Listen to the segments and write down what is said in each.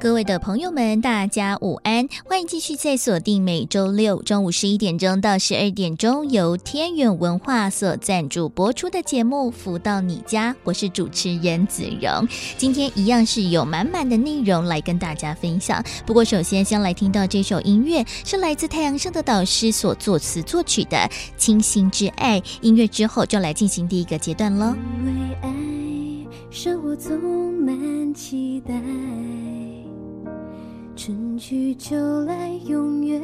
各位的朋友们，大家午安！欢迎继续在锁定每周六中午十一点钟到十二点钟由天元文化所赞助播出的节目《福到你家》，我是主持人子荣。今天一样是有满满的内容来跟大家分享。不过，首先先来听到这首音乐，是来自太阳盛的导师所作词作曲的《倾心之爱》。音乐之后就来进行第一个阶段喽。因为爱，生活充满期待。春去秋来，永远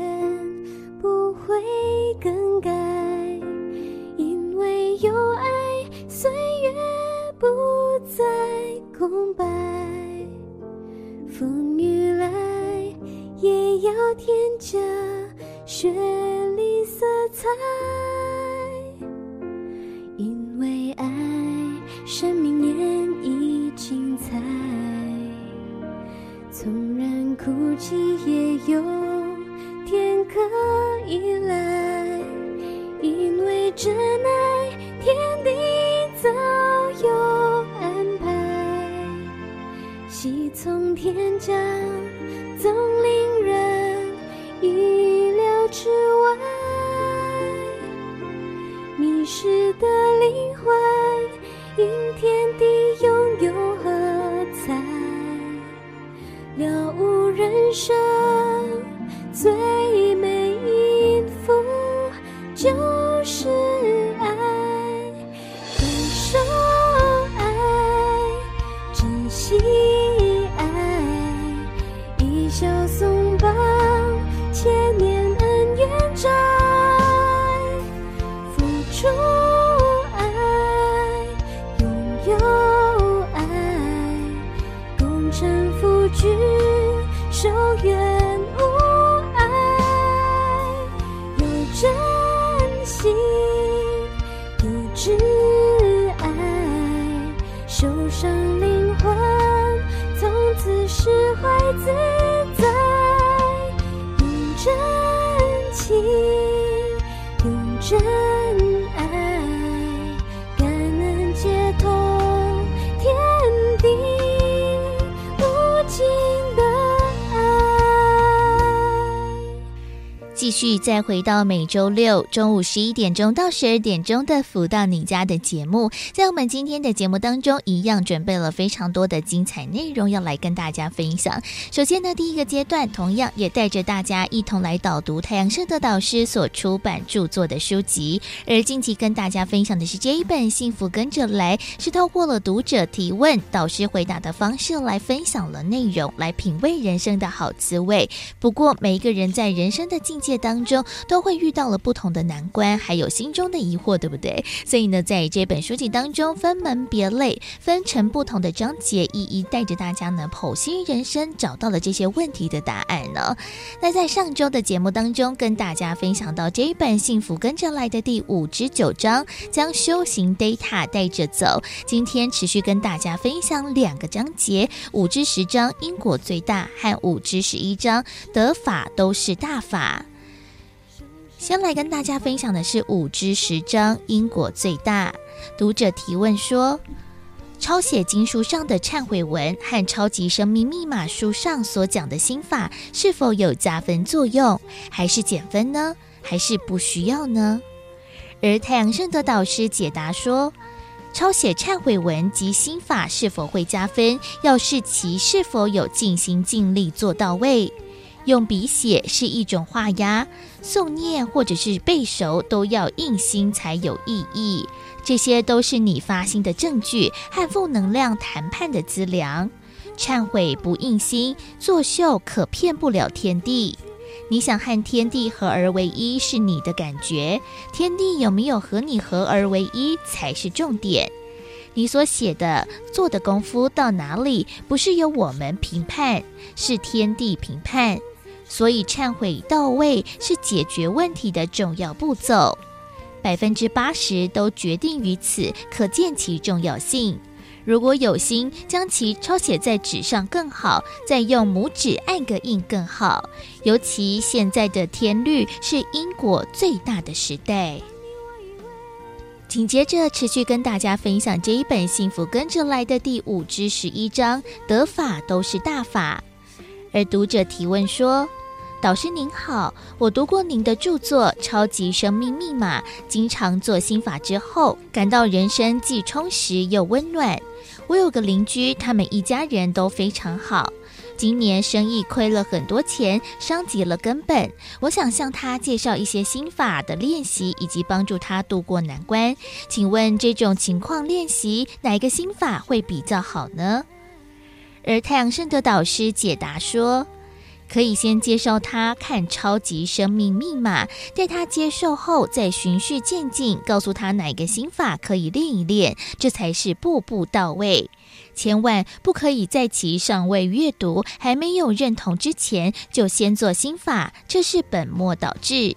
不会更改。因为有爱，岁月不再空白。风雨来，也要添加绚丽色彩。因为爱，生命演绎精彩。纵然哭泣，也有天可以来，因为真爱，天地早有安排。喜从天降，总令人意料之外。迷失的灵魂，因天地拥有喝彩。了悟人生最美音符继续再回到每周六中午十一点钟到十二点钟的“福到你家”的节目，在我们今天的节目当中，一样准备了非常多的精彩内容要来跟大家分享。首先呢，第一个阶段同样也带着大家一同来导读太阳盛德导师所出版著作的书籍，而近期跟大家分享的是这一本《幸福跟着来》，是透过了读者提问、导师回答的方式来分享了内容，来品味人生的好滋味。不过，每一个人在人生的境界当中都会遇到了不同的难关，还有心中的疑惑，对不对？所以呢，在这本书籍当中，分门别类，分成不同的章节，一一带着大家呢剖析人生，找到了这些问题的答案呢。那在上周的节目当中，跟大家分享到这一本《幸福跟着来的》第五至九章，将修行 data 带着走。今天持续跟大家分享两个章节：五至十章因果最大，和五至十一章得法都是大法。先来跟大家分享的是五至十章因果最大。读者提问说：抄写经书上的忏悔文和超级生命密码书上所讲的心法，是否有加分作用，还是减分呢？还是不需要呢？而太阳圣德导师解答说：抄写忏悔文及心法是否会加分，要视其是否有尽心尽力做到位。用笔写是一种画押，诵念或者是背熟都要印心才有意义。这些都是你发心的证据和负能量谈判的资粮。忏悔不印心，作秀可骗不了天地。你想和天地合而为一是你的感觉，天地有没有和你合而为一才是重点。你所写的、做的功夫到哪里，不是由我们评判，是天地评判。所以忏悔到位是解决问题的重要步骤。百分之八十都决定于此，可见其重要性。如果有心将其抄写在纸上更好，再用拇指按个印更好。尤其现在的天律是因果最大的时代。紧接着持续跟大家分享这一本《幸福跟着来的》第五至十一章，得法都是大法。而读者提问说：“导师您好，我读过您的著作《超级生命密码》，经常做心法之后，感到人生既充实又温暖。”我有个邻居，他们一家人都非常好。今年生意亏了很多钱，伤及了根本。我想向他介绍一些心法的练习，以及帮助他度过难关。请问这种情况练习哪个心法会比较好呢？而太阳圣德导师解答说，可以先介绍他看《超级生命密码》，待他接受后再循序渐进，告诉他哪个心法可以练一练，这才是步步到位。千万不可以在其尚未阅读、还没有认同之前就先做心法，这是本末倒置。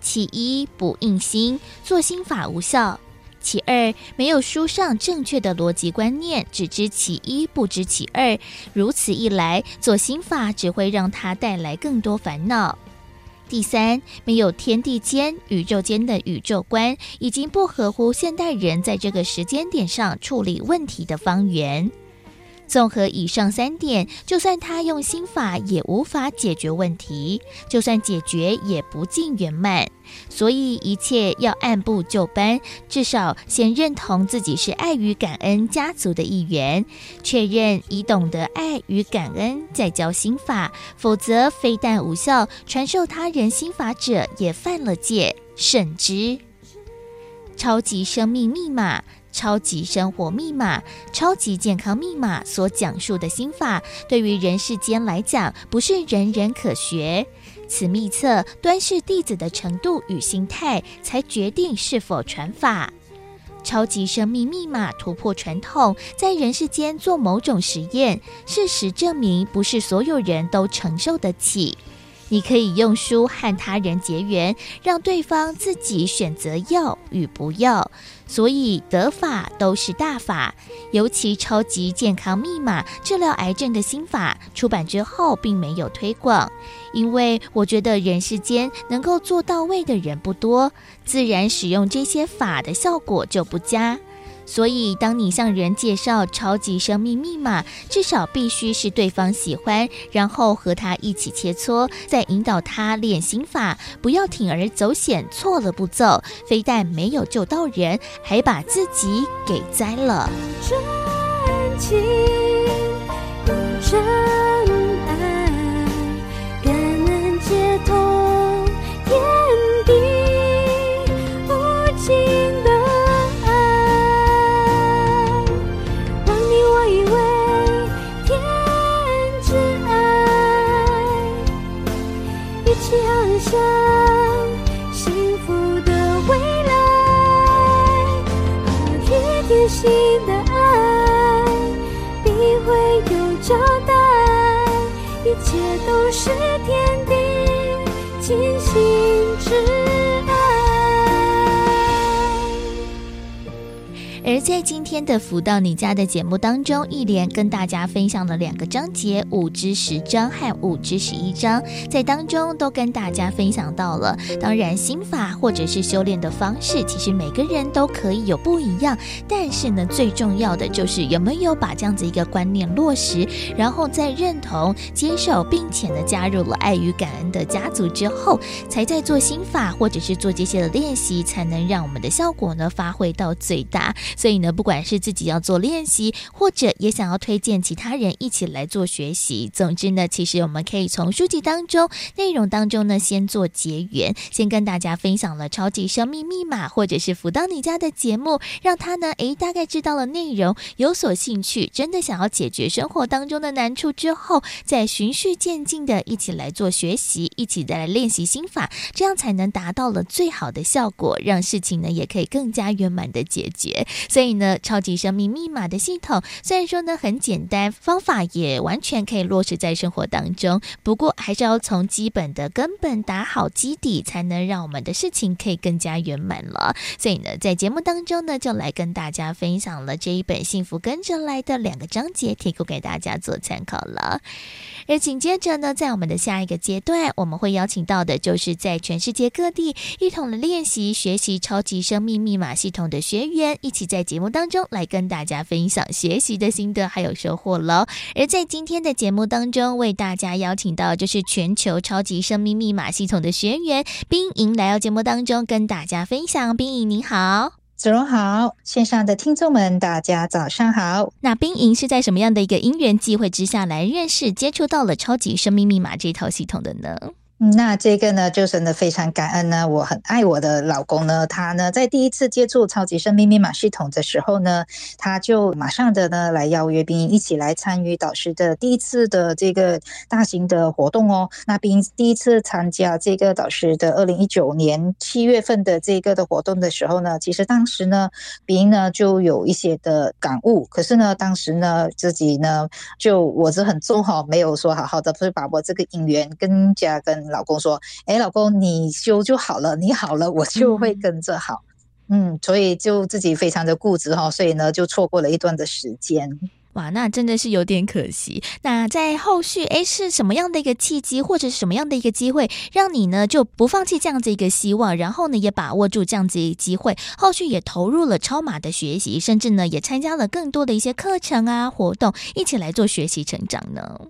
其一，不硬心，做心法无效。其二，没有书上正确的逻辑观念，只知其一不知其二，如此一来，做心法只会让他带来更多烦恼。第三，没有天地间、宇宙间的宇宙观，已经不合乎现代人在这个时间点上处理问题的方圆。综合以上三点，就算他用心法也无法解决问题，就算解决也不尽圆满。所以一切要按部就班，至少先认同自己是爱与感恩家族的一员，确认已懂得爱与感恩，再教心法，否则非但无效，传授他人心法者也犯了戒，慎之。超级生命密码。超级生活密码、超级健康密码所讲述的心法，对于人世间来讲，不是人人可学。此秘册端视弟子的程度与心态，才决定是否传法。超级生命密码突破传统，在人世间做某种实验，事实证明，不是所有人都承受得起。你可以用书和他人结缘，让对方自己选择要与不要。所以得法都是大法，尤其超级健康密码治疗癌症的心法出版之后，并没有推广，因为我觉得人世间能够做到位的人不多，自然使用这些法的效果就不佳。所以，当你向人介绍超级生命密码，至少必须是对方喜欢，然后和他一起切磋，再引导他练心法，不要铤而走险，错了步骤，非但没有救到人，还把自己给栽了。真情，是天地，尽心之。而在今天的福到你家的节目当中，一连跟大家分享了两个章节，五至十章和五至十一章，在当中都跟大家分享到了。当然，心法或者是修炼的方式，其实每个人都可以有不一样，但是呢，最重要的就是有没有把这样子一个观念落实，然后再认同、接受，并且呢，加入了爱与感恩的家族之后，才在做心法或者是做这些的练习，才能让我们的效果呢发挥到最大。所以呢，不管是自己要做练习，或者也想要推荐其他人一起来做学习，总之呢，其实我们可以从书籍当中、内容当中呢，先做结缘，先跟大家分享了超级生命密码，或者是福到你家的节目，让他呢，诶，大概知道了内容，有所兴趣，真的想要解决生活当中的难处之后，再循序渐进的一起来做学习，一起再来练习心法，这样才能达到了最好的效果，让事情呢也可以更加圆满的解决。所以呢，超级生命密码的系统虽然说呢很简单，方法也完全可以落实在生活当中，不过还是要从基本的根本打好基底，才能让我们的事情可以更加圆满了。所以呢，在节目当中呢，就来跟大家分享了这一本《幸福跟着来的》两个章节，提供给大家做参考了。而紧接着呢，在我们的下一个阶段，我们会邀请到的就是在全世界各地一同的练习学习超级生命密码系统的学员，一起在节目当中来跟大家分享学习的心得还有收获喽。而在今天的节目当中，为大家邀请到就是全球超级生命密码系统的学员冰莹来到节目当中跟大家分享。冰莹您好。子荣好，线上的听众们，大家早上好。那冰莹是在什么样的一个因缘际会之下来认识、接触到了超级生命密码这套系统的呢？那这个呢，就真的非常感恩呢。我很爱我的老公呢，他呢在第一次接触超级生命密码系统的时候呢，他就马上的呢来邀约冰一起来参与导师的第一次的这个大型的活动哦。那冰第一次参加这个导师的二零一九年七月份的这个的活动的时候呢，其实当时呢，冰呢就有一些的感悟，可是呢，当时呢自己呢就我是很重哈，没有说好好的，不是把握这个姻缘更加跟。老公说：“哎，老公，你修就好了，你好了，我就会跟着好。嗯”嗯，所以就自己非常的固执哈，所以呢，就错过了一段的时间。哇，那真的是有点可惜。那在后续，哎，是什么样的一个契机，或者是什么样的一个机会，让你呢就不放弃这样子一个希望，然后呢也把握住这样子一个机会，后续也投入了超马的学习，甚至呢也参加了更多的一些课程啊活动，一起来做学习成长呢？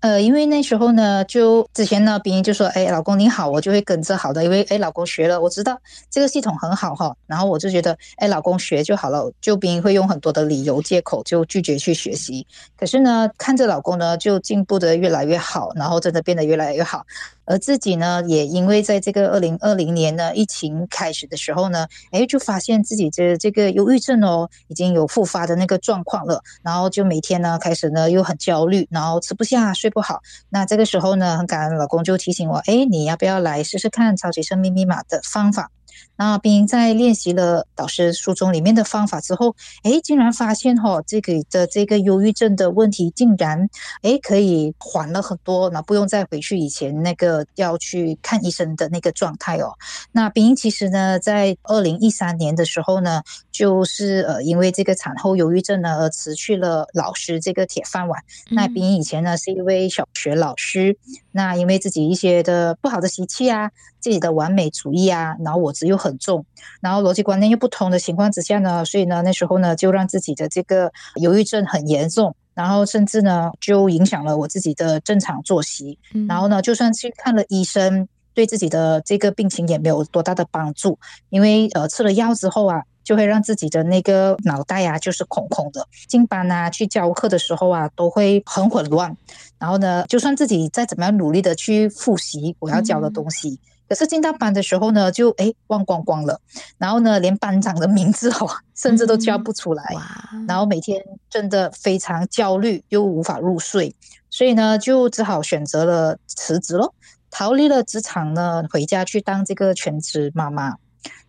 呃，因为那时候呢，就之前呢，别人就说：“哎，老公你好，我就会跟着好的。”因为哎，老公学了，我知道这个系统很好哈，然后我就觉得，哎，老公学就好了。就别人会用很多的理由借口就拒绝去学习，可是呢，看着老公呢就进步的越来越好，然后真的变得越来越好。而自己呢，也因为在这个二零二零年呢，疫情开始的时候呢，哎，就发现自己这这个忧郁症哦，已经有复发的那个状况了，然后就每天呢，开始呢又很焦虑，然后吃不下，睡不好。那这个时候呢，很感恩老公就提醒我，哎，你要不要来试试看超级生命密码的方法？那冰莹在练习了导师书中里面的方法之后，诶，竟然发现哈、哦，这个的这个忧郁症的问题竟然诶可以缓了很多，那不用再回去以前那个要去看医生的那个状态哦。那冰莹其实呢，在二零一三年的时候呢，就是呃因为这个产后忧郁症呢而辞去了老师这个铁饭碗。嗯、那冰莹以前呢是一位小学老师，那因为自己一些的不好的习气啊。自己的完美主义啊，然后我执又很重，然后逻辑观念又不同的情况之下呢，所以呢那时候呢就让自己的这个忧郁症很严重，然后甚至呢就影响了我自己的正常作息，嗯、然后呢就算去看了医生，对自己的这个病情也没有多大的帮助，因为呃吃了药之后啊。就会让自己的那个脑袋啊，就是空空的。进班啊，去教课的时候啊，都会很混乱。然后呢，就算自己再怎么样努力的去复习我要教的东西，嗯、可是进到班的时候呢，就诶忘光光了。然后呢，连班长的名字哦，甚至都叫不出来。嗯、然后每天真的非常焦虑，又无法入睡，所以呢，就只好选择了辞职咯，逃离了职场呢，回家去当这个全职妈妈。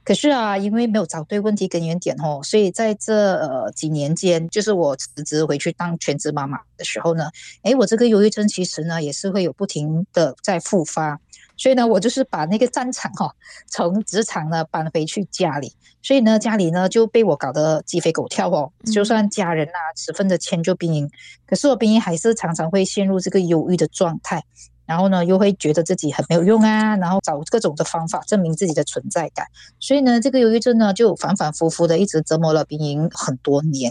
可是啊，因为没有找对问题根源点哦，所以在这呃几年间，就是我辞职回去当全职妈妈的时候呢，诶，我这个忧郁症其实呢也是会有不停的在复发，所以呢，我就是把那个战场哈、哦、从职场呢搬回去家里，所以呢家里呢就被我搞得鸡飞狗跳哦，就算家人啊十分的迁就兵营，可是我兵营还是常常会陷入这个忧郁的状态。然后呢，又会觉得自己很没有用啊，然后找各种的方法证明自己的存在感，所以呢，这个忧郁症呢就反反复复的一直折磨了冰莹很多年。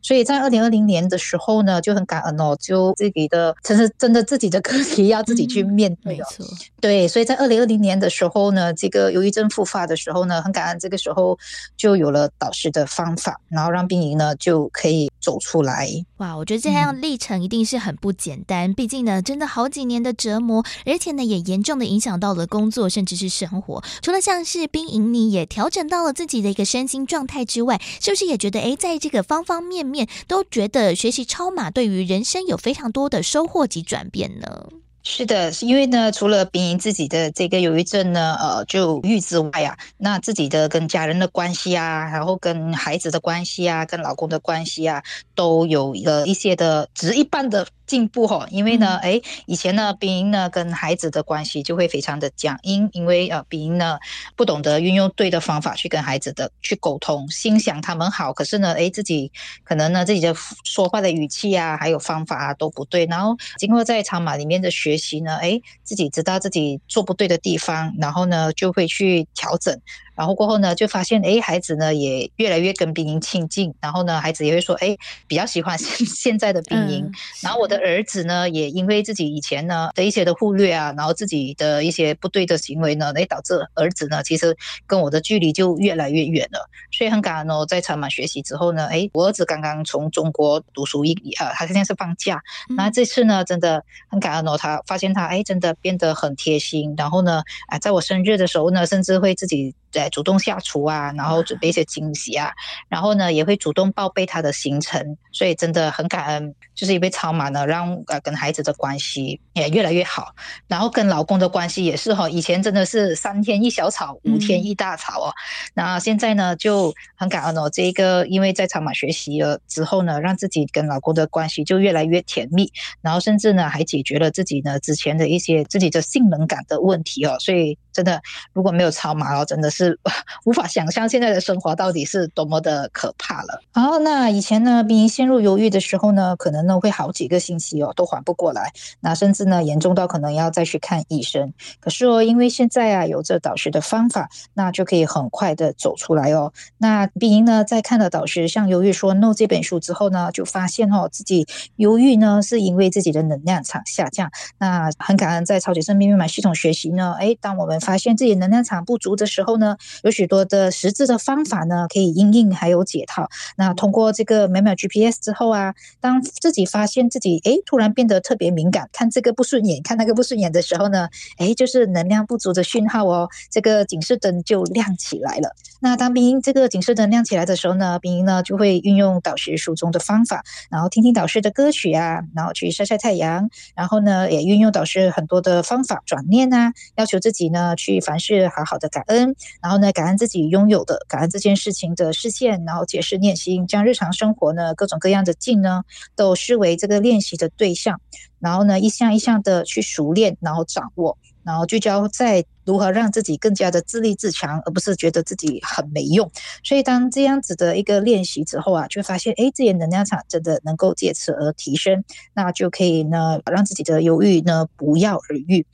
所以在二零二零年的时候呢，就很感恩哦，就自己的，其实真的自己的课题要自己去面对。哦。嗯，没错。对，所以在二零二零年的时候呢，这个忧郁症复发的时候呢，很感恩这个时候就有了导师的方法，然后让冰莹呢就可以走出来。哇，我觉得这样历程一定是很不简单，嗯、毕竟呢，真的好几年的折磨，而且呢也严重的影响到了工作，甚至是生活。除了像是冰莹你也调整到了自己的一个身心状态之外，是不是也觉得哎，在这个方方面面都觉得学习超马对于人生有非常多的收获及转变呢？是的，是因为呢，除了冰莹自己的这个忧郁症呢，呃，就郁之外呀，那自己的跟家人的关系啊，然后跟孩子的关系啊，跟老公的关系啊，都有一个一些的值一般的进步哈。因为呢，哎，以前呢，冰莹呢跟孩子的关系就会非常的僵硬，因为呃，冰莹呢不懂得运用对的方法去跟孩子的去沟通，心想他们好，可是呢，哎，自己可能呢自己的说话的语气啊，还有方法啊都不对，然后经过在长码里面的学习呢，哎，自己知道自己做不对的地方，然后呢就会去调整。然后过后呢，就发现哎，孩子呢也越来越跟冰莹亲近，然后呢，孩子也会说哎，比较喜欢 现现在的冰莹。嗯、然后我的儿子呢，也因为自己以前呢的一些的忽略啊，然后自己的一些不对的行为呢，哎，导致儿子呢其实跟我的距离就越来越远了。所以很感恩哦，在长满学习之后呢，哎，我儿子刚刚从中国读书一啊，他现在是放假，那这次呢真的很感恩哦，他发现他哎真的变得很贴心，然后呢，啊，在我生日的时候呢，甚至会自己。在主动下厨啊，然后准备一些惊喜啊，然后呢也会主动报备他的行程，所以真的很感恩，就是因为超马呢，让呃跟孩子的关系也越来越好，然后跟老公的关系也是哈，以前真的是三天一小吵，五天一大吵哦，那、嗯、现在呢就很感恩哦，这一个因为在超马学习了之后呢，让自己跟老公的关系就越来越甜蜜，然后甚至呢还解决了自己呢之前的一些自己的性能感的问题哦，所以真的如果没有超马哦，真的是。无法想象现在的生活到底是多么的可怕了。好，那以前呢，冰莹陷入忧郁的时候呢，可能呢会好几个星期哦都缓不过来，那甚至呢严重到可能要再去看医生。可是哦，因为现在啊有着导师的方法，那就可以很快的走出来哦。那冰莹呢在看了导师《向忧郁说 NO》这本书之后呢，就发现哦自己忧郁呢是因为自己的能量场下降。那很感恩在超级生命密码系统学习呢，哎，当我们发现自己能量场不足的时候呢。有许多的实质的方法呢，可以应应还有解套。那通过这个秒秒 GPS 之后啊，当自己发现自己诶突然变得特别敏感，看这个不顺眼，看那个不顺眼的时候呢，诶就是能量不足的讯号哦，这个警示灯就亮起来了。那当兵这个警示灯亮起来的时候呢，冰莹呢就会运用导师书中的方法，然后听听导师的歌曲啊，然后去晒晒太阳，然后呢也运用导师很多的方法转念啊，要求自己呢去凡事好好的感恩。然后呢，感恩自己拥有的，感恩这件事情的视线，然后解释念心，将日常生活呢各种各样的境呢，都视为这个练习的对象，然后呢一项一项的去熟练，然后掌握，然后聚焦在。如何让自己更加的自立自强，而不是觉得自己很没用。所以当这样子的一个练习之后啊，就发现，哎，自己的能量场真的能够借此而提升，那就可以呢，让自己的忧郁呢不药而愈。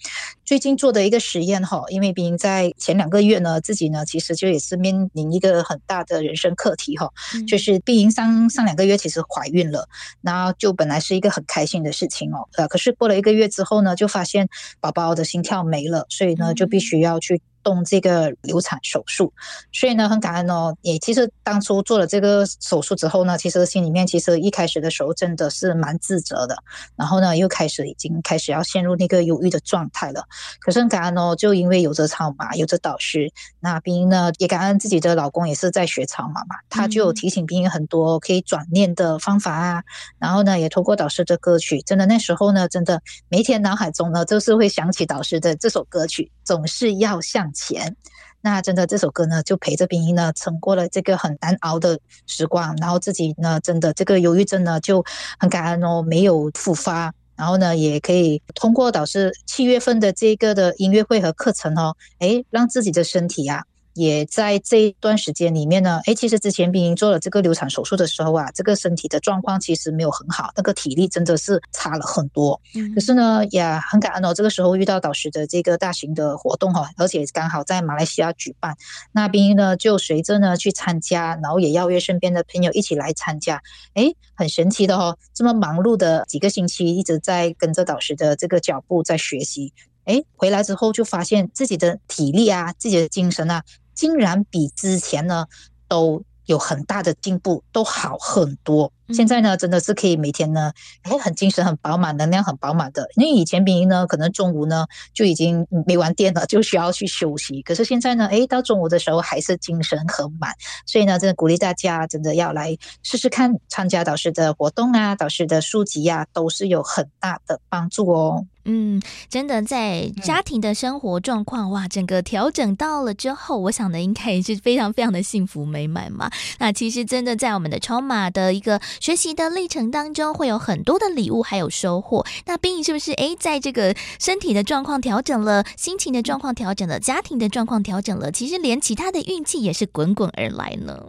最近做的一个实验哈，因为冰莹在前两个月呢，自己呢其实就也是面临一个很大的人生课题哈，嗯、就是冰莹上上两个月其实怀孕了，然后就本来是一个很开心的事情哦，呃，可是过了一个月之后呢，就发现宝宝的心跳没了，所以呢就必须。需要去动这个流产手术，所以呢，很感恩哦。也其实当初做了这个手术之后呢，其实心里面其实一开始的时候真的是蛮自责的。然后呢，又开始已经开始要陷入那个忧郁的状态了。可是很感恩哦，就因为有着超码，有着导师，那冰莹呢也感恩自己的老公也是在学超码嘛，他就有提醒冰莹很多可以转念的方法啊。嗯、然后呢，也通过导师的歌曲，真的那时候呢，真的每天脑海中呢就是会想起导师的这首歌曲，总是要向钱，那真的这首歌呢，就陪着冰莹呢，撑过了这个很难熬的时光，然后自己呢，真的这个忧郁症呢，就很感恩哦，没有复发，然后呢，也可以通过导师七月份的这个的音乐会和课程哦，诶，让自己的身体啊。也在这一段时间里面呢，诶，其实之前冰莹做了这个流产手术的时候啊，这个身体的状况其实没有很好，那个体力真的是差了很多。嗯，可是呢，也很感恩哦，这个时候遇到导师的这个大型的活动哈，而且刚好在马来西亚举办，那冰莹呢就随着呢去参加，然后也邀约身边的朋友一起来参加。诶，很神奇的哦，这么忙碌的几个星期一直在跟着导师的这个脚步在学习，诶，回来之后就发现自己的体力啊，自己的精神啊。竟然比之前呢都有很大的进步，都好很多。现在呢，真的是可以每天呢，诶很精神、很饱满，能量很饱满的。因为以前冰莹呢，可能中午呢就已经没完电了，就需要去休息。可是现在呢，诶到中午的时候还是精神很满。所以呢，真的鼓励大家，真的要来试试看参加导师的活动啊，导师的书籍啊，都是有很大的帮助哦。嗯，真的在家庭的生活状况、嗯、哇，整个调整到了之后，我想的应该也是非常非常的幸福美满嘛。那其实真的在我们的超码的一个学习的历程当中，会有很多的礼物还有收获。那冰颖是不是诶，在这个身体的状况调整了，心情的状况调整了，家庭的状况调整了，其实连其他的运气也是滚滚而来呢？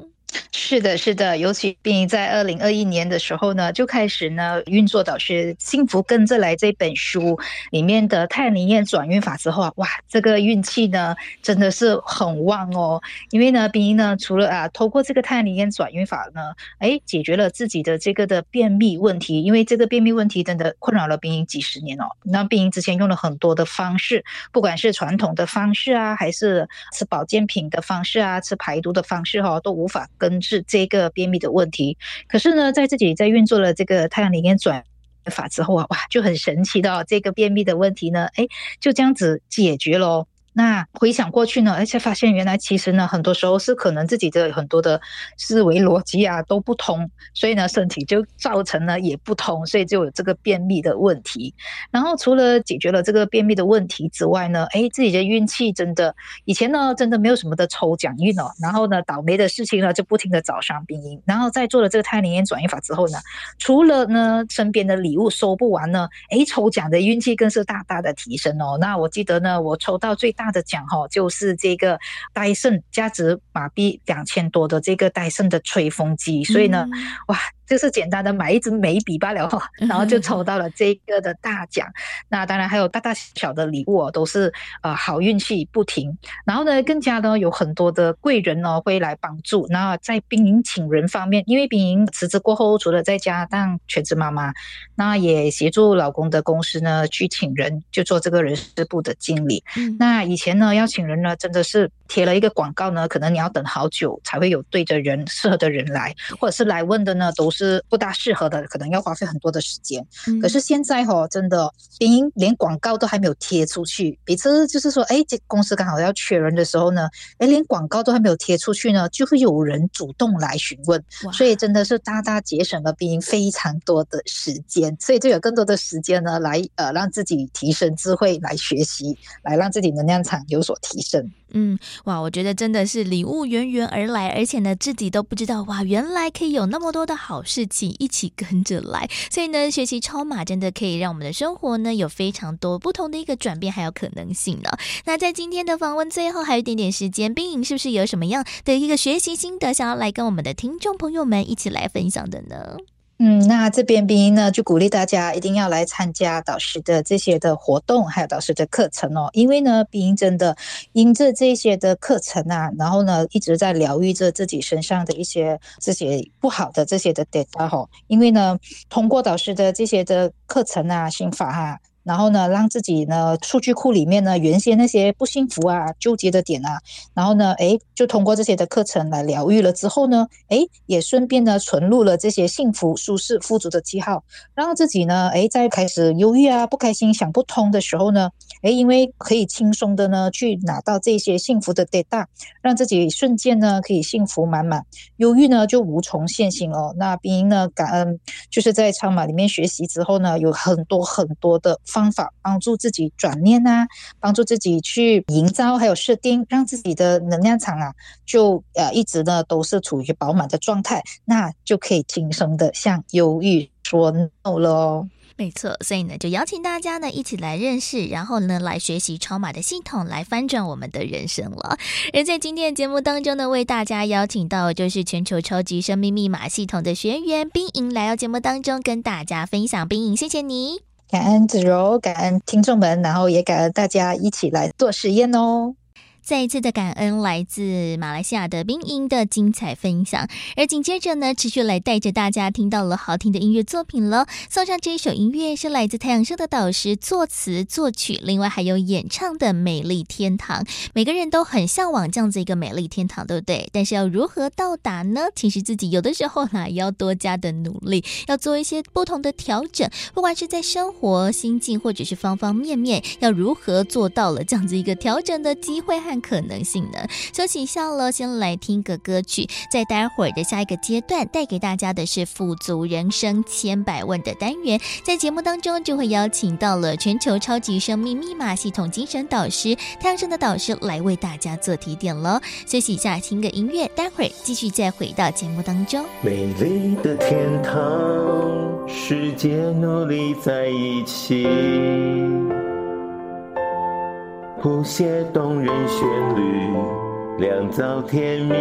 是的，是的，尤其并在二零二一年的时候呢，就开始呢运作导师《幸福跟着来》这本书里面的太阳灵验转运法之后啊，哇，这个运气呢真的是很旺哦。因为呢，冰呢除了啊透过这个太阳灵验转运法呢，哎，解决了自己的这个的便秘问题，因为这个便秘问题真的困扰了冰几十年哦。那冰之前用了很多的方式，不管是传统的方式啊，还是吃保健品的方式啊，吃排毒的方式哈、哦，都无法。根治这个便秘的问题，可是呢，在自己在运作了这个太阳里面转法之后啊，哇，就很神奇的，这个便秘的问题呢，哎，就这样子解决喽。那回想过去呢，而且发现原来其实呢，很多时候是可能自己的很多的思维逻辑啊都不通，所以呢，身体就造成了也不通，所以就有这个便秘的问题。然后除了解决了这个便秘的问题之外呢，哎，自己的运气真的以前呢真的没有什么的抽奖运哦，然后呢倒霉的事情呢就不停的找上病因，然后在做了这个太阳灵验转运法之后呢，除了呢身边的礼物收不完呢，哎，抽奖的运气更是大大的提升哦。那我记得呢，我抽到最大。大的奖哈，就是这个戴森价值马币两千多的这个戴森的吹风机，所以呢，哇。就是简单的买一支眉笔罢了，然后就抽到了这个的大奖。那当然还有大大小小的礼物哦，都是呃好运气不停。然后呢，更加呢有很多的贵人呢会来帮助。那在冰营请人方面，因为冰营辞职过后，除了在家当全职妈妈，那也协助老公的公司呢去请人，就做这个人事部的经理。那以前呢要请人呢，真的是贴了一个广告呢，可能你要等好久才会有对的人、适合的人来，或者是来问的呢都。是不大适合的，可能要花费很多的时间。嗯、可是现在哈、哦，真的，冰颖连广告都还没有贴出去。每次就是说，哎，这公司刚好要缺人的时候呢，哎，连广告都还没有贴出去呢，就会有人主动来询问。所以真的是大大节省了冰颖非常多的时间，所以就有更多的时间呢，来呃让自己提升智慧，来学习，来让自己能量场有所提升。嗯，哇，我觉得真的是礼物源源而来，而且呢，自己都不知道哇，原来可以有那么多的好事情一起跟着来。所以呢，学习超码真的可以让我们的生活呢有非常多不同的一个转变，还有可能性呢。那在今天的访问最后还有一点点时间，冰莹是不是有什么样的一个学习心得想要来跟我们的听众朋友们一起来分享的呢？嗯，那这边冰音呢，就鼓励大家一定要来参加导师的这些的活动，还有导师的课程哦。因为呢，冰音真的因着这些的课程啊，然后呢，一直在疗愈着自己身上的一些这些不好的这些的 data 哈。因为呢，通过导师的这些的课程啊、心法、啊。然后呢，让自己呢数据库里面呢原先那些不幸福啊、纠结的点啊，然后呢，哎，就通过这些的课程来疗愈了之后呢，哎，也顺便呢存入了这些幸福、舒适、富足的记号，让自己呢，哎，在开始忧郁啊、不开心、想不通的时候呢，诶，因为可以轻松的呢去拿到这些幸福的 data，让自己瞬间呢可以幸福满满，忧郁呢就无从现形哦。那冰颖呢感恩，就是在超马里面学习之后呢，有很多很多的。方法帮助自己转念啊，帮助自己去营造，还有设定，让自己的能量场啊，就呃一直呢都是处于饱满的状态，那就可以轻松的向忧郁说 no 了哦。没错，所以呢，就邀请大家呢一起来认识，然后呢来学习超码的系统，来翻转我们的人生了。而在今天的节目当中呢，为大家邀请到就是全球超级生命密码系统的学员冰莹来到节目当中，跟大家分享。冰莹，谢谢你。感恩子柔，感恩听众们，然后也感恩大家一起来做实验哦。再一次的感恩来自马来西亚的冰音的精彩分享，而紧接着呢，持续来带着大家听到了好听的音乐作品了。送上这一首音乐是来自太阳社的导师作词作曲，另外还有演唱的《美丽天堂》。每个人都很向往这样子一个美丽天堂，对不对？但是要如何到达呢？其实自己有的时候呢，也要多加的努力，要做一些不同的调整，不管是在生活、心境，或者是方方面面，要如何做到了这样子一个调整的机会和可能性呢？休息一下喽，先来听个歌曲，在待会儿的下一个阶段带给大家的是富足人生千百万的单元，在节目当中就会邀请到了全球超级生命密码系统精神导师太阳盛德导师来为大家做提点喽。休息一下，听个音乐，待会儿继续再回到节目当中。美丽的天堂，世界努力在一起，谱写动人旋律，酿造甜蜜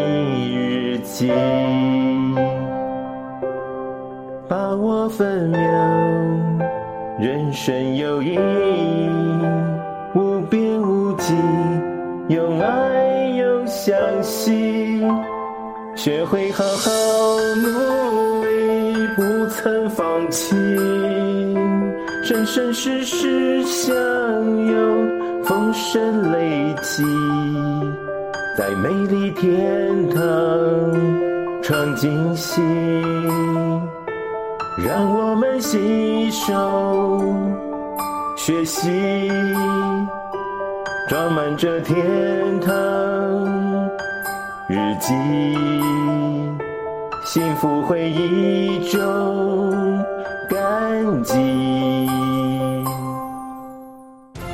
日记，把握分秒，人生有意义，无边无际，用爱又相信。学会好好努力，不曾放弃，生生世世相拥，风声雷起，在美丽天堂创惊喜，让我们携手学习，装满这天堂。日记，幸福回忆中感激。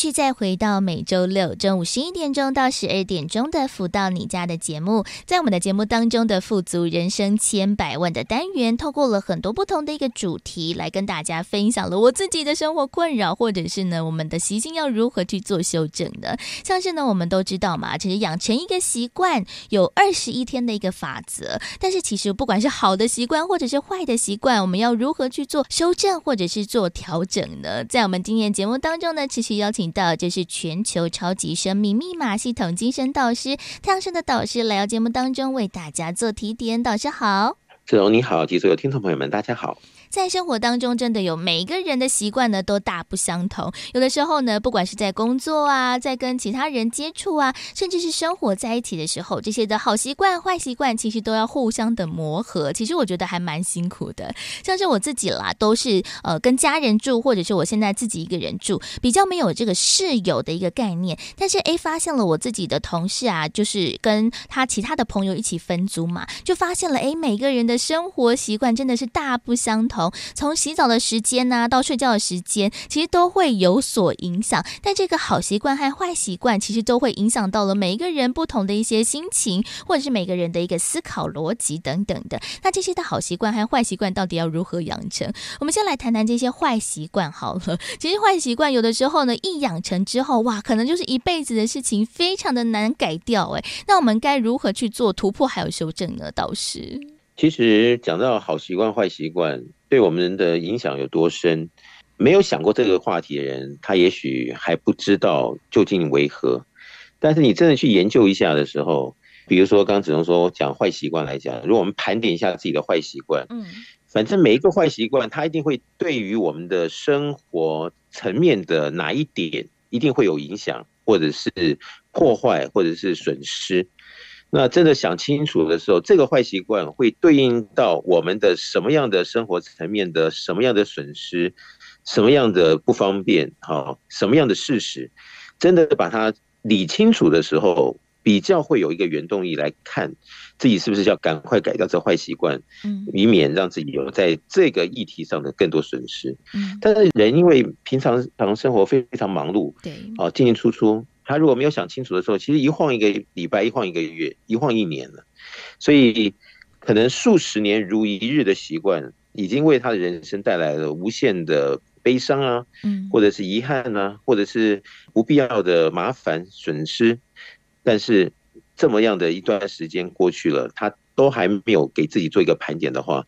续再回到每周六中午十一点钟到十二点钟的“福到你家”的节目，在我们的节目当中的“富足人生千百万”的单元，透过了很多不同的一个主题来跟大家分享了我自己的生活困扰，或者是呢我们的习性要如何去做修正的。像是呢我们都知道嘛，其实养成一个习惯有二十一天的一个法则，但是其实不管是好的习惯或者是坏的习惯，我们要如何去做修正或者是做调整呢？在我们今天节目当中呢，持续邀请。请到就是全球超级生命密码系统精神导师太阳神的导师来到节目当中为大家做提点。导师好，志荣你好，及所有听众朋友们，大家好。在生活当中，真的有每一个人的习惯呢，都大不相同。有的时候呢，不管是在工作啊，在跟其他人接触啊，甚至是生活在一起的时候，这些的好习惯、坏习惯，其实都要互相的磨合。其实我觉得还蛮辛苦的。像是我自己啦，都是呃跟家人住，或者是我现在自己一个人住，比较没有这个室友的一个概念。但是诶，发现了我自己的同事啊，就是跟他其他的朋友一起分租嘛，就发现了诶，每个人的生活习惯真的是大不相同。从洗澡的时间呐，到睡觉的时间，其实都会有所影响。但这个好习惯和坏习惯，其实都会影响到了每一个人不同的一些心情，或者是每个人的一个思考逻辑等等的。那这些的好习惯和坏习惯到底要如何养成？我们先来谈谈这些坏习惯好了。其实坏习惯有的时候呢，一养成之后，哇，可能就是一辈子的事情，非常的难改掉。哎，那我们该如何去做突破还有修正呢？导师，其实讲到好习惯、坏习惯。对我们的影响有多深？没有想过这个话题的人，他也许还不知道究竟为何。但是你真的去研究一下的时候，比如说刚刚子龙说讲坏习惯来讲，如果我们盘点一下自己的坏习惯，嗯，反正每一个坏习惯，它一定会对于我们的生活层面的哪一点一定会有影响，或者是破坏，或者是损失。那真的想清楚的时候，这个坏习惯会对应到我们的什么样的生活层面的什么样的损失，什么样的不方便，好，什么样的事实，真的把它理清楚的时候，比较会有一个原动力来看自己是不是要赶快改掉这坏习惯，嗯，以免让自己有在这个议题上的更多损失。嗯，但是人因为平常常生活非常忙碌，对，好，进进出出。他如果没有想清楚的时候，其实一晃一个礼拜，一晃一个月，一晃一年了。所以，可能数十年如一日的习惯，已经为他的人生带来了无限的悲伤啊，嗯或者是遗憾啊，或者是不必要的麻烦损失。但是，这么样的一段时间过去了，他都还没有给自己做一个盘点的话，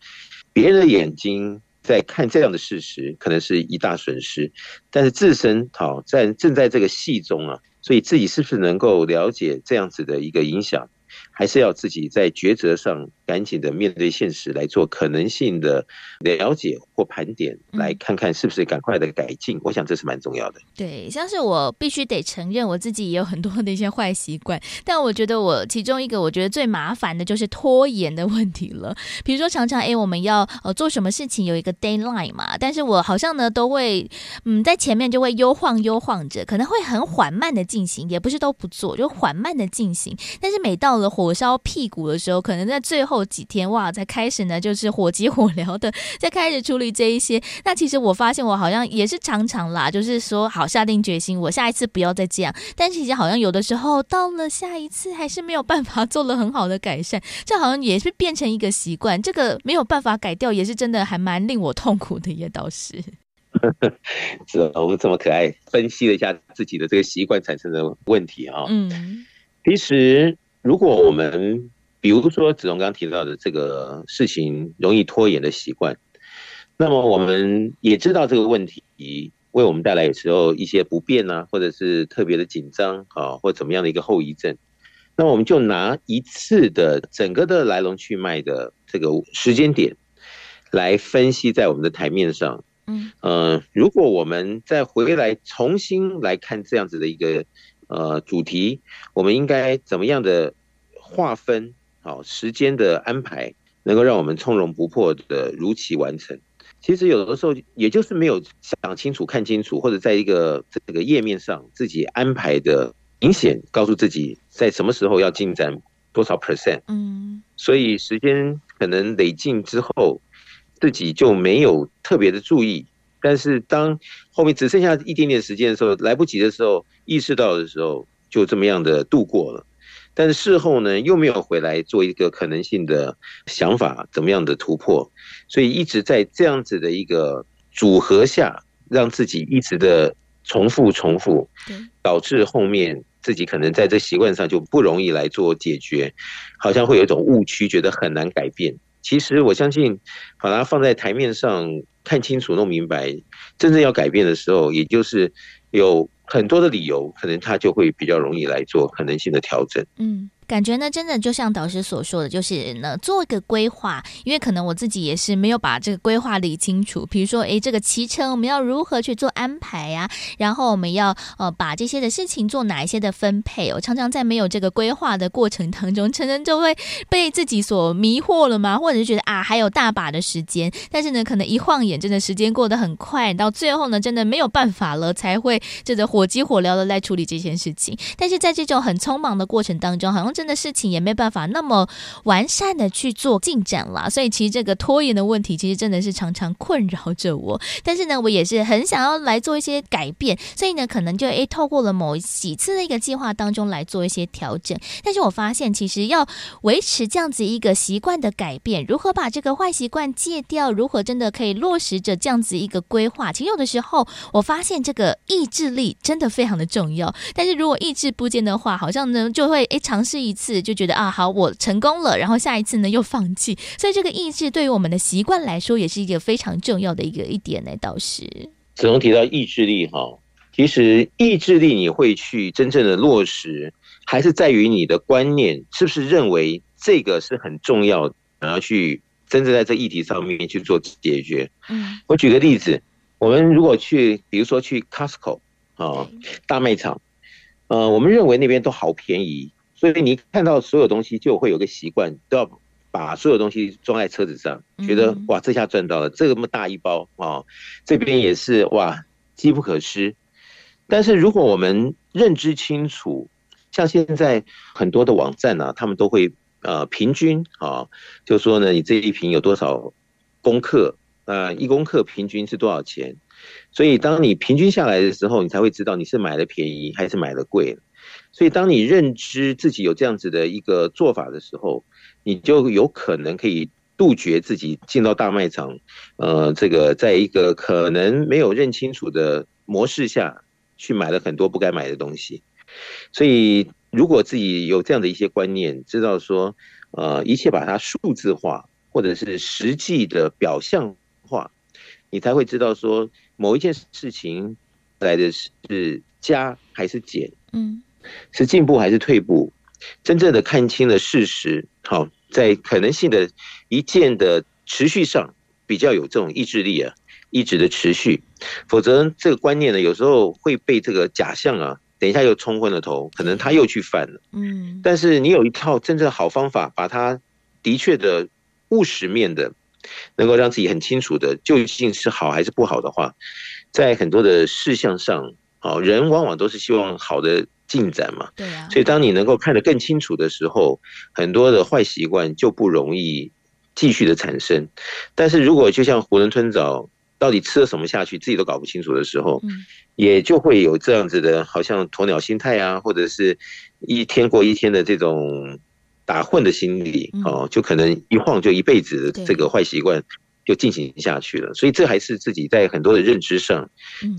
别人的眼睛。在看这样的事实，可能是一大损失，但是自身好在正在这个戏中啊，所以自己是不是能够了解这样子的一个影响，还是要自己在抉择上赶紧的面对现实来做可能性的了解或盘点，来看看是不是赶快的改进。我想这是蛮重要的。对，像是我必须得承认，我自己也有很多的一些坏习惯，但我觉得我其中一个我觉得最麻烦的就是拖延的问题了。比如说常常哎，我们要呃做什么事情有一个 deadline 嘛，但是我好像呢都会嗯在前面就会悠晃悠晃着，可能会很缓慢的进行，也不是都不做，就缓慢的进行。但是每到了火烧屁股的时候，可能在最后几天哇，才开始呢，就是火急火燎的在开始处理这一些。那其实我发现我好像也是常常啦，就是说好下定决心，我下一次不要再这样。但其实好像有的时候到了下一次，还是没有办法做了很好的改善，这好像也是变成一个习惯。这个没有办法改掉，也是真的还蛮令我痛苦的，也倒是。是我们这么可爱，分析了一下自己的这个习惯产生的问题啊。嗯，其实如果我们比如说子龙刚刚提到的这个事情容易拖延的习惯，那么我们也知道这个问题为我们带来有时候一些不便啊，或者是特别的紧张啊，或怎么样的一个后遗症。那我们就拿一次的整个的来龙去脉的这个时间点来分析在我们的台面上。嗯，呃，如果我们再回来重新来看这样子的一个呃主题，我们应该怎么样的划分？好，时间的安排能够让我们从容不迫的如期完成。其实有的时候，也就是没有想清楚、看清楚，或者在一个这个页面上自己安排的明显，告诉自己在什么时候要进展多少 percent。嗯，所以时间可能累进之后，自己就没有特别的注意。但是当后面只剩下一点点时间的时候，来不及的时候，意识到的时候，就这么样的度过了。但是事后呢，又没有回来做一个可能性的想法，怎么样的突破？所以一直在这样子的一个组合下，让自己一直的重复重复，导致后面自己可能在这习惯上就不容易来做解决，好像会有一种误区，觉得很难改变。其实我相信，把它放在台面上看清楚、弄明白，真正要改变的时候，也就是有很多的理由，可能他就会比较容易来做可能性的调整。嗯。感觉呢，真的就像导师所说的，就是呢，做一个规划，因为可能我自己也是没有把这个规划理清楚。比如说，诶，这个骑车我们要如何去做安排呀？然后我们要呃把这些的事情做哪一些的分配？我常常在没有这个规划的过程当中，常常就会被自己所迷惑了嘛，或者是觉得啊还有大把的时间，但是呢，可能一晃眼，真的时间过得很快，到最后呢，真的没有办法了，才会这个火急火燎的来处理这件事情。但是在这种很匆忙的过程当中，好像真的事情也没办法那么完善的去做进展了，所以其实这个拖延的问题，其实真的是常常困扰着我。但是呢，我也是很想要来做一些改变，所以呢，可能就诶透过了某几次的一个计划当中来做一些调整。但是我发现，其实要维持这样子一个习惯的改变，如何把这个坏习惯戒掉，如何真的可以落实着这样子一个规划，其实有的时候我发现这个意志力真的非常的重要。但是如果意志不坚的话，好像呢就会诶尝试一次。就觉得啊，好，我成功了，然后下一次呢又放弃，所以这个意志对于我们的习惯来说，也是一个非常重要的一个一点呢。倒是子龙提到意志力哈，其实意志力你会去真正的落实，还是在于你的观念是不是认为这个是很重要的，然后去真正在这议题上面去做解决。嗯，我举个例子，我们如果去，比如说去 Costco 啊，大卖场，呃，我们认为那边都好便宜。所以你看到所有东西，就会有个习惯，都要把所有东西装在车子上，觉得哇，这下赚到了，这么大一包啊，这边也是哇，机不可失。但是如果我们认知清楚，像现在很多的网站呢、啊，他们都会呃平均啊，就说呢，你这一瓶有多少公克，呃，一公克平均是多少钱？所以当你平均下来的时候，你才会知道你是买的便宜还是买的贵。所以，当你认知自己有这样子的一个做法的时候，你就有可能可以杜绝自己进到大卖场，呃，这个在一个可能没有认清楚的模式下去买了很多不该买的东西。所以，如果自己有这样的一些观念，知道说，呃，一切把它数字化，或者是实际的表象化，你才会知道说，某一件事情来的是加还是减。嗯。是进步还是退步？真正的看清了事实，好，在可能性的一件的持续上比较有这种意志力啊，一直的持续，否则这个观念呢，有时候会被这个假象啊，等一下又冲昏了头，可能他又去犯了。嗯，但是你有一套真正好方法，把它的确的务实面的，能够让自己很清楚的究竟是好还是不好的话，在很多的事项上，哦，人往往都是希望好的进展嘛。对啊。所以当你能够看得更清楚的时候，很多的坏习惯就不容易继续的产生。但是如果就像囫囵吞枣，到底吃了什么下去，自己都搞不清楚的时候，也就会有这样子的，好像鸵鸟心态啊，或者是一天过一天的这种。打混的心理哦，就可能一晃就一辈子的这个坏习惯就进行下去了，所以这还是自己在很多的认知上，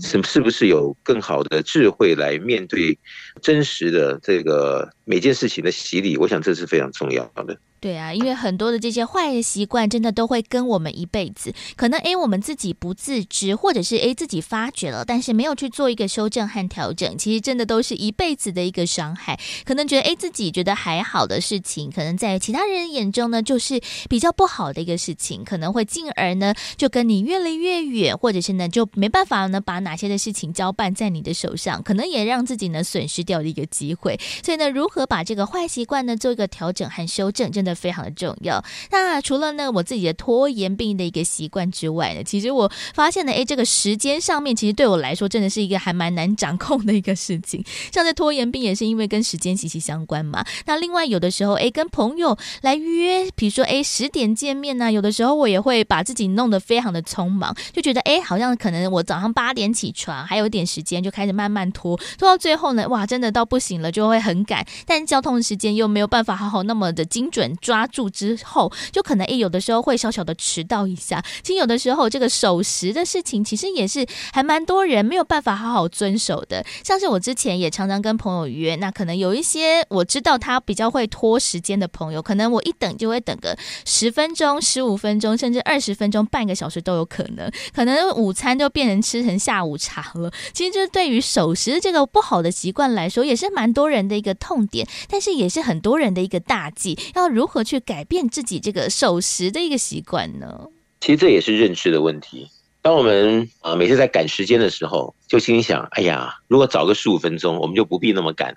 是是不是有更好的智慧来面对真实的这个每件事情的洗礼？我想这是非常重要的。对啊，因为很多的这些坏的习惯，真的都会跟我们一辈子。可能诶，我们自己不自知，或者是诶自己发觉了，但是没有去做一个修正和调整，其实真的都是一辈子的一个伤害。可能觉得诶自己觉得还好的事情，可能在其他人眼中呢，就是比较不好的一个事情，可能会进而呢就跟你越来越远，或者是呢就没办法呢把哪些的事情交办在你的手上，可能也让自己呢损失掉的一个机会。所以呢，如何把这个坏习惯呢做一个调整和修正，真的。非常的重要。那除了呢，我自己的拖延病的一个习惯之外呢，其实我发现呢，诶，这个时间上面其实对我来说真的是一个还蛮难掌控的一个事情。像这拖延病也是因为跟时间息息相关嘛。那另外有的时候，诶，跟朋友来约，比如说，诶，十点见面呢，有的时候我也会把自己弄得非常的匆忙，就觉得，诶，好像可能我早上八点起床，还有一点时间，就开始慢慢拖，拖到最后呢，哇，真的到不行了，就会很赶，但交通时间又没有办法好好那么的精准。抓住之后，就可能诶，有的时候会小小的迟到一下。其实有的时候，这个守时的事情，其实也是还蛮多人没有办法好好遵守的。像是我之前也常常跟朋友约，那可能有一些我知道他比较会拖时间的朋友，可能我一等就会等个十分钟、十五分钟，甚至二十分钟、半个小时都有可能。可能午餐就变成吃成下午茶了。其实这对于守时这个不好的习惯来说，也是蛮多人的一个痛点，但是也是很多人的一个大忌。要如何去改变自己这个守时的一个习惯呢？其实这也是认知的问题。当我们啊每次在赶时间的时候，就心想：哎呀，如果早个十五分钟，我们就不必那么赶。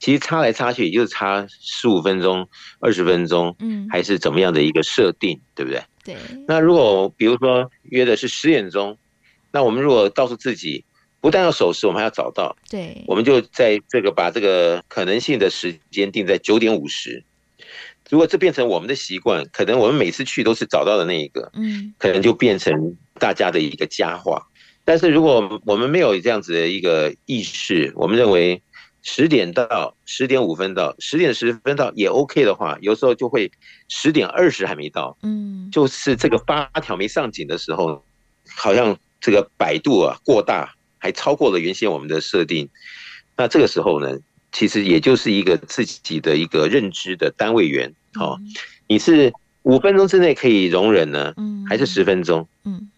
其实差来差去，也就是差十五分钟、二十分钟，嗯，还是怎么样的一个设定，对不对？对。那如果比如说约的是十点钟，那我们如果告诉自己，不但要守时，我们还要早到，对，我们就在这个把这个可能性的时间定在九点五十。如果这变成我们的习惯，可能我们每次去都是找到的那一个，嗯，可能就变成大家的一个佳话。但是如果我们没有这样子的一个意识，我们认为十点到十点五分到十点十分到也 OK 的话，有时候就会十点二十还没到，嗯，就是这个八条没上紧的时候，好像这个摆度啊过大，还超过了原先我们的设定，那这个时候呢？其实也就是一个自己的一个认知的单位元，哦，你是五分钟之内可以容忍呢，还是十分钟，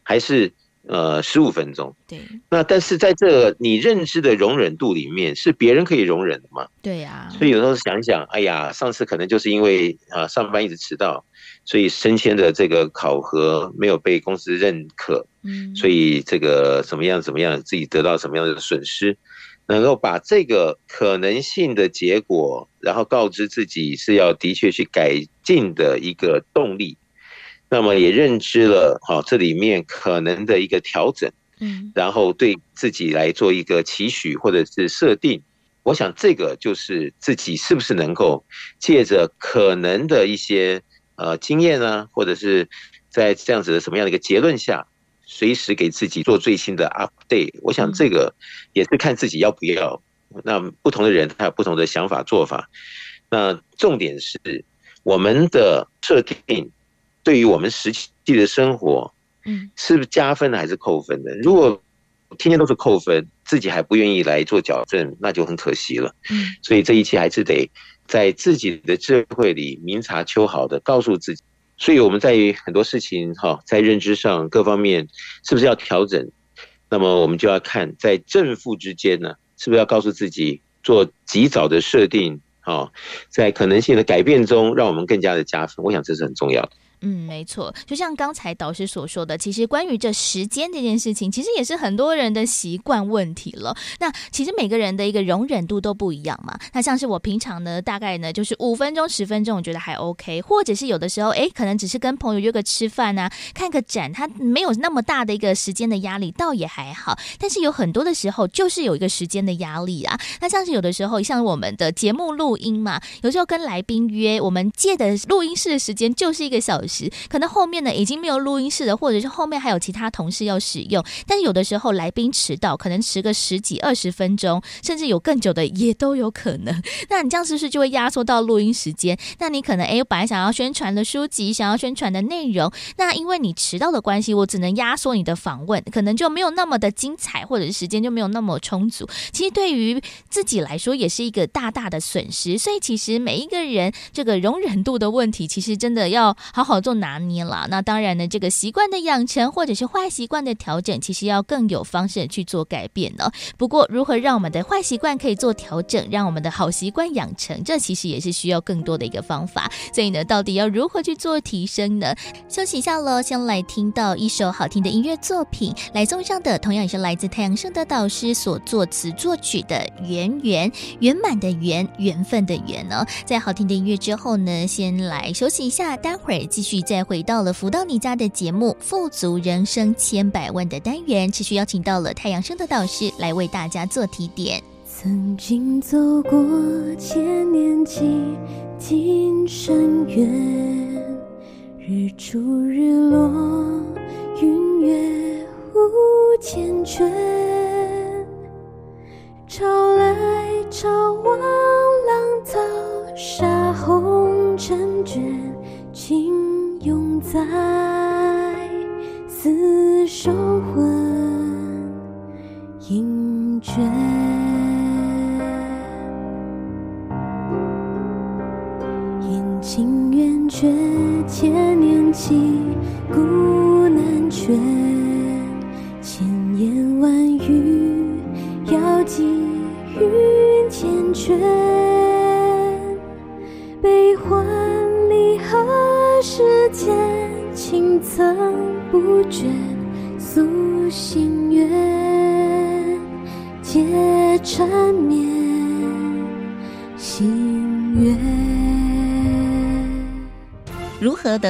还是呃十五分钟？对，那但是在这你认知的容忍度里面，是别人可以容忍的吗？对呀，所以有时候想想，哎呀，上次可能就是因为啊上班一直迟到，所以升迁的这个考核没有被公司认可，嗯，所以这个怎么样怎么样，自己得到什么样的损失？能够把这个可能性的结果，然后告知自己是要的确去改进的一个动力，那么也认知了好这里面可能的一个调整，嗯，然后对自己来做一个期许或者是设定，我想这个就是自己是不是能够借着可能的一些呃经验呢，或者是在这样子的什么样的一个结论下。随时给自己做最新的 update，我想这个也是看自己要不要。那不同的人他有不同的想法做法。那重点是我们的设定对于我们实际的生活，嗯，是不是加分的还是扣分的？如果天天都是扣分，自己还不愿意来做矫正，那就很可惜了。嗯，所以这一切还是得在自己的智慧里明察秋毫的告诉自己。所以我们在于很多事情哈，在认知上各方面是不是要调整？那么我们就要看在正负之间呢，是不是要告诉自己做及早的设定哦，在可能性的改变中，让我们更加的加分。我想这是很重要的。嗯，没错，就像刚才导师所说的，其实关于这时间这件事情，其实也是很多人的习惯问题了。那其实每个人的一个容忍度都不一样嘛。那像是我平常呢，大概呢就是五分钟、十分钟，我觉得还 OK。或者是有的时候，诶，可能只是跟朋友约个吃饭啊，看个展，他没有那么大的一个时间的压力，倒也还好。但是有很多的时候，就是有一个时间的压力啊。那像是有的时候，像我们的节目录音嘛，有时候跟来宾约，我们借的录音室的时间就是一个小时。可能后面呢已经没有录音室了，或者是后面还有其他同事要使用，但有的时候来宾迟到，可能迟个十几二十分钟，甚至有更久的也都有可能。那你这样是不是就会压缩到录音时间？那你可能哎，本来想要宣传的书籍，想要宣传的内容，那因为你迟到的关系，我只能压缩你的访问，可能就没有那么的精彩，或者是时间就没有那么充足。其实对于自己来说，也是一个大大的损失。所以其实每一个人这个容忍度的问题，其实真的要好好。做拿捏了，那当然呢，这个习惯的养成或者是坏习惯的调整，其实要更有方式去做改变呢。不过，如何让我们的坏习惯可以做调整，让我们的好习惯养成，这其实也是需要更多的一个方法。所以呢，到底要如何去做提升呢？休息一下喽，先来听到一首好听的音乐作品，来送上的同样也是来自太阳盛德导师所作词作曲的《圆圆圆满的圆缘分的缘》呢。在好听的音乐之后呢，先来 休息一下，待会儿继续。再回到了福到你家的节目，富足人生千百万的单元，持续邀请到了太阳升的导师来为大家做提点。曾经走过千年几经深渊，日出日落，云月无缱绻，潮来潮往，浪淘沙红尘卷，情。永在厮守魂萦诀，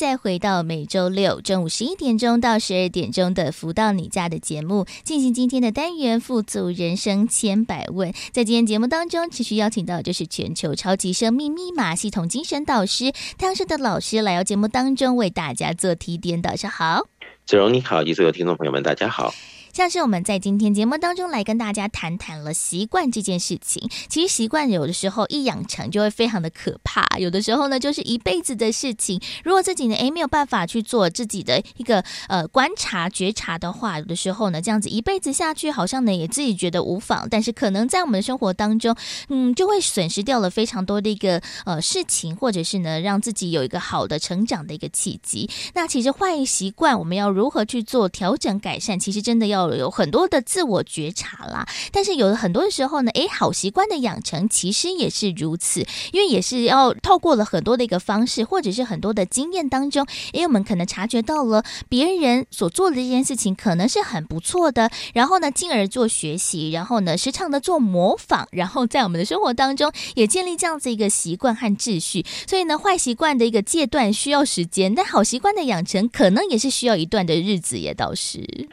再回到每周六中午十一点钟到十二点钟的《福到你家》的节目，进行今天的单元《富足人生千百问》。在今天节目当中，持续邀请到就是全球超级生命密码系统精神导师太阳社的老师来到节目当中为大家做提点。早上好。子荣你好，以及所有听众朋友们，大家好。像是我们在今天节目当中来跟大家谈谈了习惯这件事情。其实习惯有的时候一养成就会非常的可怕，有的时候呢就是一辈子的事情。如果自己呢诶没有办法去做自己的一个呃观察觉察的话，有的时候呢这样子一辈子下去，好像呢也自己觉得无妨，但是可能在我们的生活当中，嗯就会损失掉了非常多的一个呃事情，或者是呢让自己有一个好的成长的一个契机。那其实坏习惯我们要如何去做调整改善？其实真的要。有很多的自我觉察啦，但是有的很多的时候呢，诶，好习惯的养成其实也是如此，因为也是要透过了很多的一个方式，或者是很多的经验当中，诶，我们可能察觉到了别人所做的这件事情可能是很不错的，然后呢，进而做学习，然后呢，时常的做模仿，然后在我们的生活当中也建立这样子一个习惯和秩序。所以呢，坏习惯的一个戒断需要时间，但好习惯的养成可能也是需要一段的日子，也倒是。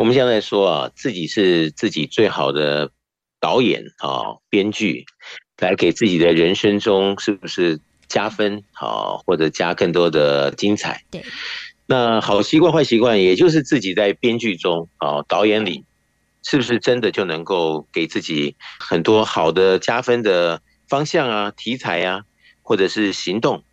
我们现在说啊，自己是自己最好的导演啊，编剧，来给自己的人生中是不是加分啊，或者加更多的精彩？对。那好习惯、坏习惯，也就是自己在编剧中啊，导演里，是不是真的就能够给自己很多好的加分的方向啊、题材啊，或者是行动？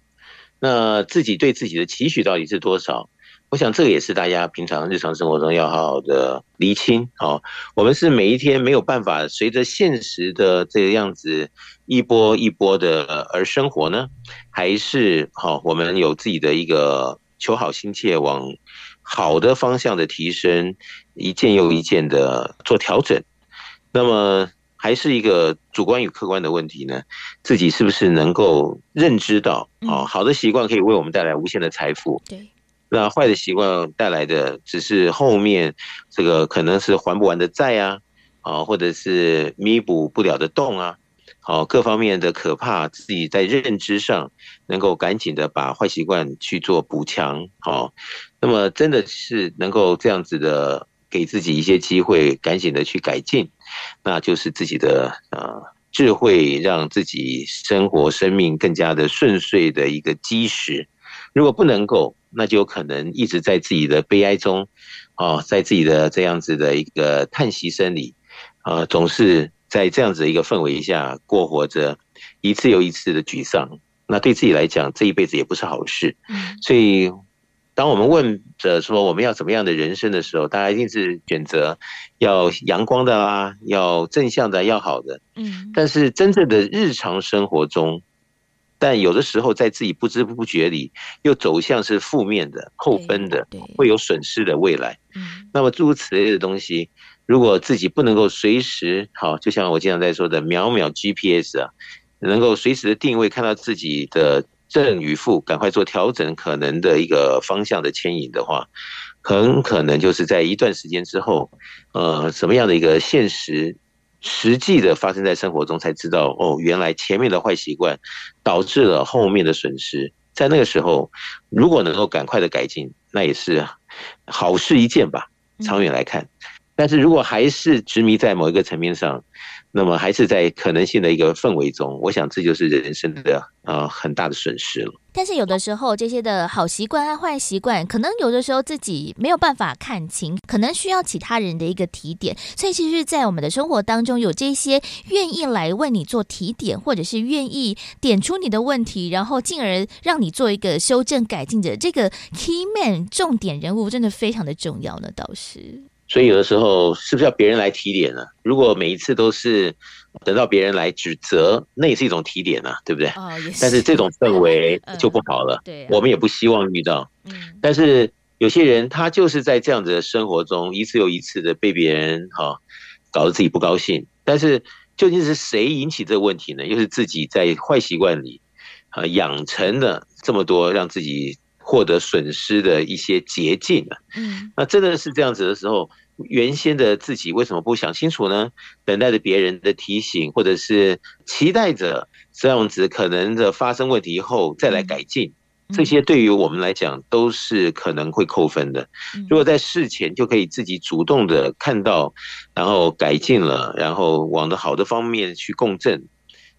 那自己对自己的期许到底是多少？我想这个也是大家平常日常生活中要好好的厘清。好，我们是每一天没有办法随着现实的这个样子一波一波的而生活呢，还是好我们有自己的一个求好心切，往好的方向的提升，一件又一件的做调整。那么还是一个主观与客观的问题呢？自己是不是能够认知到啊？好的习惯可以为我们带来无限的财富。对。那坏的习惯带来的只是后面这个可能是还不完的债啊，啊，或者是弥补不了的洞啊，好，各方面的可怕，自己在认知上能够赶紧的把坏习惯去做补强，好，那么真的是能够这样子的给自己一些机会，赶紧的去改进，那就是自己的啊智慧，让自己生活生命更加的顺遂的一个基石。如果不能够，那就有可能一直在自己的悲哀中，哦，在自己的这样子的一个叹息声里，啊，总是在这样子的一个氛围下过活着，一次又一次的沮丧。那对自己来讲，这一辈子也不是好事。所以，当我们问着说我们要怎么样的人生的时候，大家一定是选择要阳光的啊，要正向的，要好的。嗯。但是真正的日常生活中，但有的时候，在自己不知不觉里，又走向是负面的、扣分的，会有损失的未来。那么诸如此类的东西，如果自己不能够随时好，就像我经常在说的，秒秒 GPS 啊，能够随时的定位，看到自己的正与负，赶快做调整，可能的一个方向的牵引的话，很可能就是在一段时间之后，呃，什么样的一个现实。实际的发生在生活中，才知道哦，原来前面的坏习惯导致了后面的损失。在那个时候，如果能够赶快的改进，那也是好事一件吧。长远来看，但是如果还是执迷在某一个层面上，那么还是在可能性的一个氛围中，我想这就是人生的呃很大的损失了。但是有的时候，这些的好习惯和坏习惯，可能有的时候自己没有办法看清，可能需要其他人的一个提点。所以，其实，在我们的生活当中，有这些愿意来为你做提点，或者是愿意点出你的问题，然后进而让你做一个修正改进的这个 key man 重点人物，真的非常的重要呢，倒是。所以有的时候是不是要别人来提点呢？如果每一次都是等到别人来指责，那也是一种提点啊，对不对？是。但是这种氛围就不好了。对，我们也不希望遇到。嗯。但是有些人他就是在这样子的生活中，一次又一次的被别人哈搞得自己不高兴。但是究竟是谁引起这个问题呢？又是自己在坏习惯里啊养成了这么多让自己。获得损失的一些捷径啊，嗯，那真的是这样子的时候，原先的自己为什么不想清楚呢？等待着别人的提醒，或者是期待着这样子可能的发生问题以后再来改进，这些对于我们来讲都是可能会扣分的。如果在事前就可以自己主动的看到，然后改进了，然后往的好的方面去共振。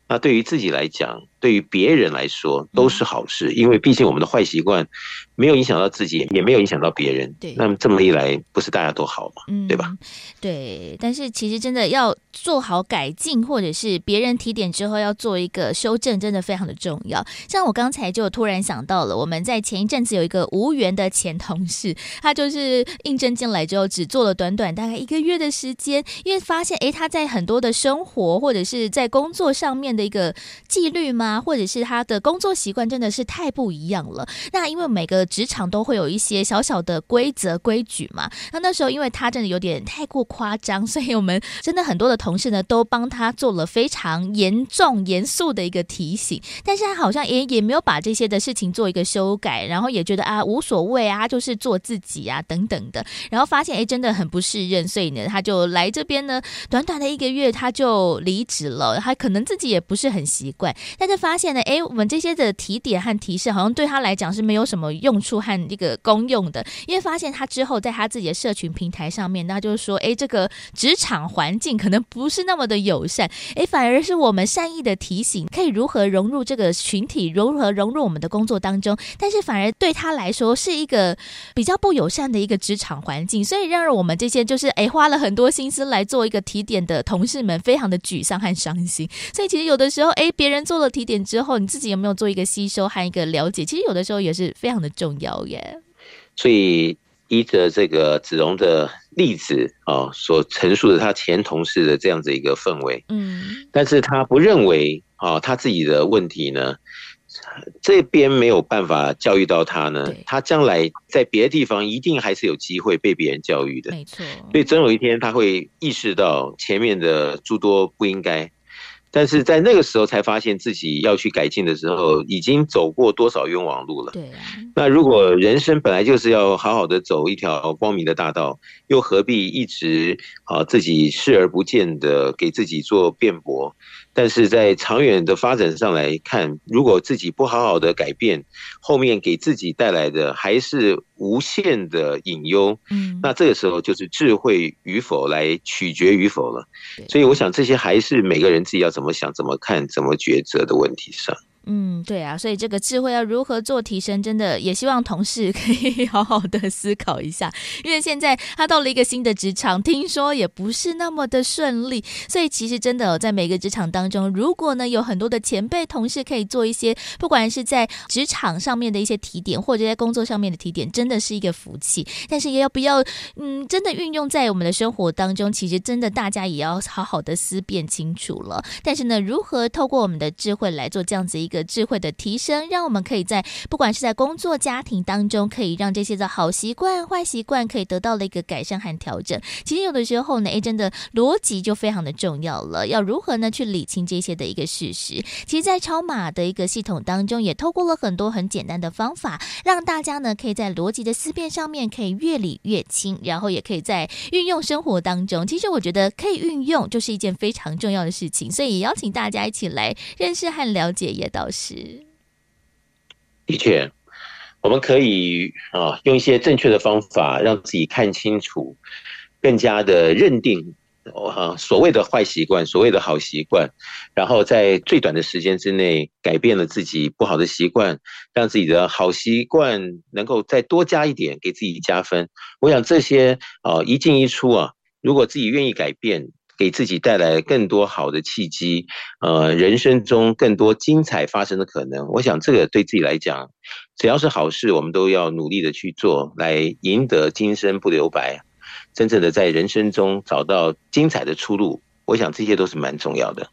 那对于自己来讲，对于别人来说都是好事，因为毕竟我们的坏习惯没有影响到自己，也没有影响到别人。对，那么这么一来，不是大家都好嘛？嗯，对吧？对，但是其实真的要做好改进，或者是别人提点之后要做一个修正，真的非常的重要。像我刚才就突然想到了，我们在前一阵子有一个无缘的前同事，他就是应征进来之后，只做了短短大概一个月的时间，因为发现哎，他在很多的生活或者是在工作上面的一个纪律啊？或者是他的工作习惯真的是太不一样了。那因为每个职场都会有一些小小的规则规矩嘛。那那时候因为他真的有点太过夸张，所以我们真的很多的同事呢都帮他做了非常严重严肃的一个提醒。但是他好像也也没有把这些的事情做一个修改，然后也觉得啊无所谓啊，就是做自己啊等等的。然后发现哎真的很不适任，所以呢他就来这边呢，短短的一个月他就离职了。他可能自己也不是很习惯，但是发现呢，哎，我们这些的提点和提示，好像对他来讲是没有什么用处和一个功用的。因为发现他之后在他自己的社群平台上面，那就是说，哎，这个职场环境可能不是那么的友善，哎，反而是我们善意的提醒，可以如何融入这个群体，如何融入我们的工作当中。但是反而对他来说是一个比较不友善的一个职场环境，所以让我们这些就是哎花了很多心思来做一个提点的同事们，非常的沮丧和伤心。所以其实有的时候，哎，别人做了提点之后，你自己有没有做一个吸收和一个了解？其实有的时候也是非常的重要耶。所以依着这个子荣的例子啊，所陈述的他前同事的这样子一个氛围，嗯，但是他不认为啊，他自己的问题呢，这边没有办法教育到他呢，他将来在别的地方一定还是有机会被别人教育的，没错。所以总有一天他会意识到前面的诸多不应该。但是在那个时候才发现自己要去改进的时候，已经走过多少冤枉路了。对啊。那如果人生本来就是要好好的走一条光明的大道，又何必一直啊自己视而不见的给自己做辩驳？但是在长远的发展上来看，如果自己不好好的改变，后面给自己带来的还是无限的隐忧。嗯，那这个时候就是智慧与否来取决与否了。所以我想这些还是每个人自己要怎么想、怎么看、怎么抉择的问题上。嗯，对啊，所以这个智慧要如何做提升，真的也希望同事 可以好好的思考一下，因为现在他到了一个新的职场，听说也不是那么的顺利，所以其实真的在每个职场当中，如果呢有很多的前辈同事可以做一些，不管是在职场上面的一些提点，或者在工作上面的提点，真的是一个福气。但是也要不要，嗯，真的运用在我们的生活当中，其实真的大家也要好好的思辨清楚了。但是呢，如何透过我们的智慧来做这样子一个。智慧的提升，让我们可以在不管是在工作、家庭当中，可以让这些的好习惯、坏习惯可以得到了一个改善和调整。其实有的时候呢，诶，真的逻辑就非常的重要了。要如何呢去理清这些的一个事实？其实，在超马的一个系统当中，也透过了很多很简单的方法，让大家呢可以在逻辑的思辨上面可以越理越清，然后也可以在运用生活当中。其实我觉得可以运用，就是一件非常重要的事情。所以也邀请大家一起来认识和了解叶导师。的确，我们可以啊用一些正确的方法，让自己看清楚，更加的认定啊所谓的坏习惯，所谓的好习惯，然后在最短的时间之内改变了自己不好的习惯，让自己的好习惯能够再多加一点，给自己加分。我想这些啊一进一出啊，如果自己愿意改变。给自己带来更多好的契机，呃，人生中更多精彩发生的可能。我想这个对自己来讲，只要是好事，我们都要努力的去做，来赢得今生不留白，真正的在人生中找到精彩的出路。我想这些都是蛮重要的。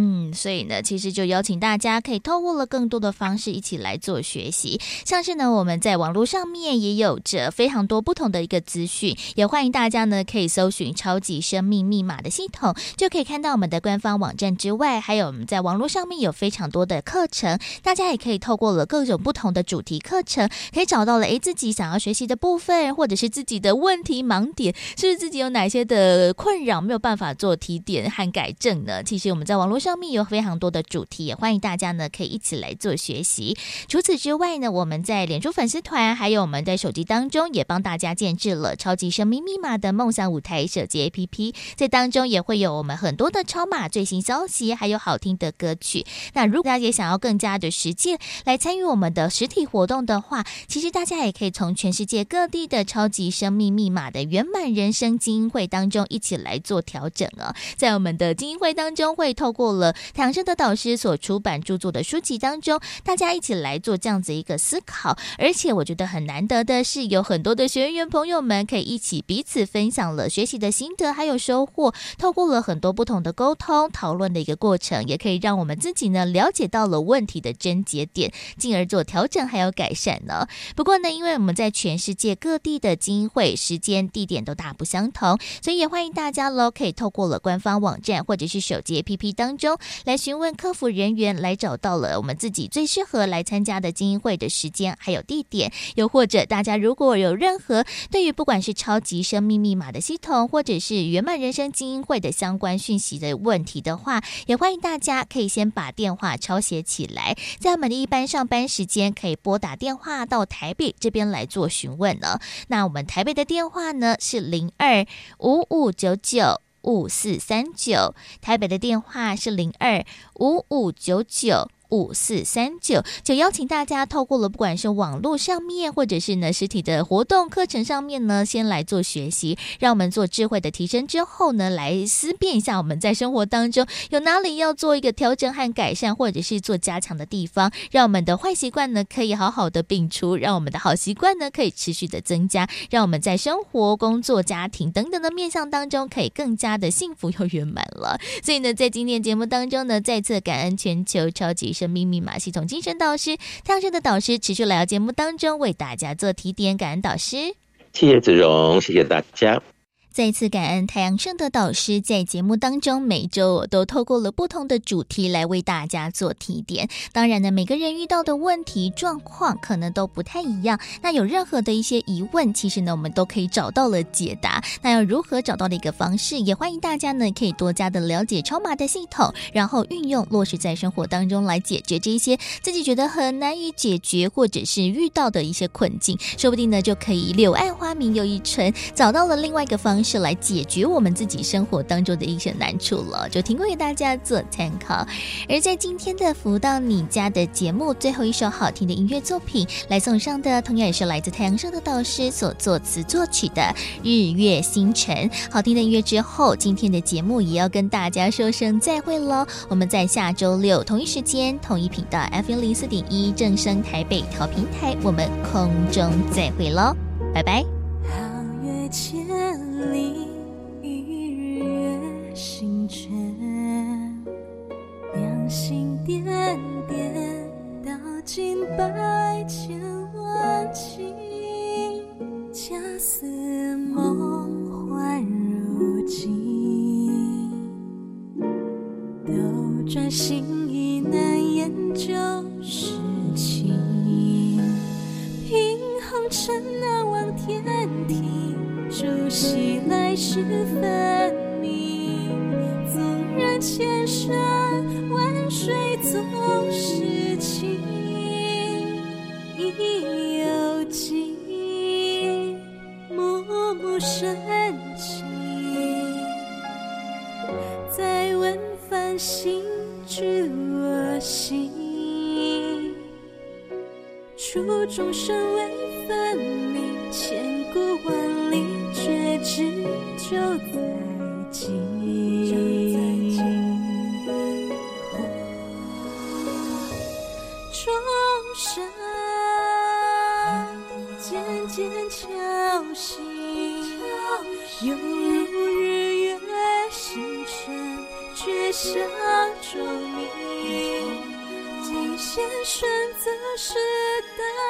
嗯，所以呢，其实就邀请大家可以透过了更多的方式一起来做学习，像是呢，我们在网络上面也有着非常多不同的一个资讯，也欢迎大家呢可以搜寻“超级生命密码”的系统，就可以看到我们的官方网站之外，还有我们在网络上面有非常多的课程，大家也可以透过了各种不同的主题课程，可以找到了诶自己想要学习的部分，或者是自己的问题盲点，是不是自己有哪些的困扰没有办法做提点和改正呢？其实我们在网络。上上面有非常多的主题，也欢迎大家呢可以一起来做学习。除此之外呢，我们在脸书粉丝团，还有我们在手机当中，也帮大家建置了超级生命密码的梦想舞台手机 APP，在当中也会有我们很多的超码最新消息，还有好听的歌曲。那如果大家也想要更加的实践来参与我们的实体活动的话，其实大家也可以从全世界各地的超级生命密码的圆满人生精英会当中一起来做调整啊。在我们的精英会当中，会透过了唐生的导师所出版著作的书籍当中，大家一起来做这样子一个思考，而且我觉得很难得的是，有很多的学员朋友们可以一起彼此分享了学习的心得还有收获，透过了很多不同的沟通讨论的一个过程，也可以让我们自己呢了解到了问题的症结点，进而做调整还有改善呢。不过呢，因为我们在全世界各地的精英会时间地点都大不相同，所以也欢迎大家喽，可以透过了官方网站或者是手机 APP 当中。来询问客服人员，来找到了我们自己最适合来参加的精英会的时间还有地点，又或者大家如果有任何对于不管是超级生命密码的系统，或者是圆满人生精英会的相关讯息的问题的话，也欢迎大家可以先把电话抄写起来，在我们的一般上班时间可以拨打电话到台北这边来做询问呢。那我们台北的电话呢是零二五五九九。五四三九，台北的电话是零二五五九九。五四三九，就邀请大家透过了不管是网络上面，或者是呢实体的活动课程上面呢，先来做学习，让我们做智慧的提升之后呢，来思辨一下我们在生活当中有哪里要做一个调整和改善，或者是做加强的地方，让我们的坏习惯呢可以好好的摒除，让我们的好习惯呢可以持续的增加，让我们在生活、工作、家庭等等的面向当中可以更加的幸福又圆满了。所以呢，在今天节目当中呢，再次感恩全球超级生命密码系统精神导师太阳神的导师持续来到节目当中为大家做提点，感恩导师，谢谢子荣，谢谢大家。再次感恩太阳盛德导师在节目当中每周我都透过了不同的主题来为大家做提点。当然呢，每个人遇到的问题状况可能都不太一样。那有任何的一些疑问，其实呢，我们都可以找到了解答。那要如何找到的一个方式，也欢迎大家呢可以多加的了解超码的系统，然后运用落实在生活当中来解决这一些自己觉得很难以解决或者是遇到的一些困境，说不定呢就可以柳暗花明又一村，找到了另外一个方式。是来解决我们自己生活当中的一些难处了，就提供给大家做参考。而在今天的福到你家的节目最后一首好听的音乐作品来送上的，同样也是来自太阳上的导师所作词作曲的《日月星辰》。好听的音乐之后，今天的节目也要跟大家说声再会喽。我们在下周六同一时间、同一频道 FM 零四点一正声台北调频台，我们空中再会喽，拜拜。千里一日月星辰，两心点点道尽百千万情，恰似梦幻如镜，斗转星移难言就是情，凭红尘难忘天庭。熟悉来时分明，纵然千山万水总是情，意犹记，暮暮深情，再问繁星知我心，初众生未分明，千古万。就在今，钟声渐渐敲醒，犹如日月星辰，绝响钟鸣，尽现选择时代。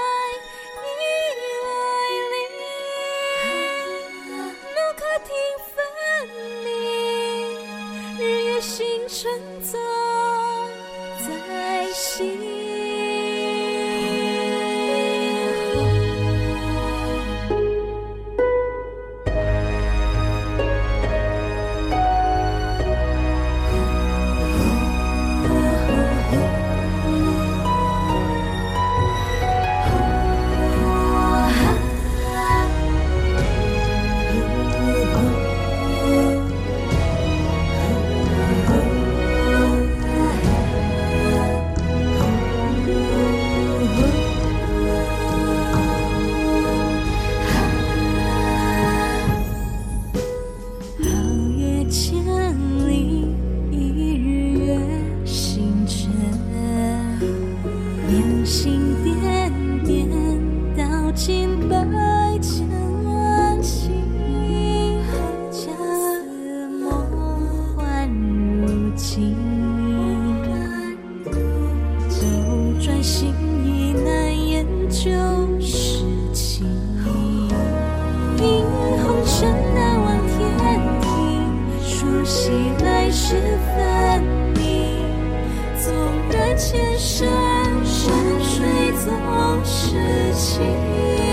就在今，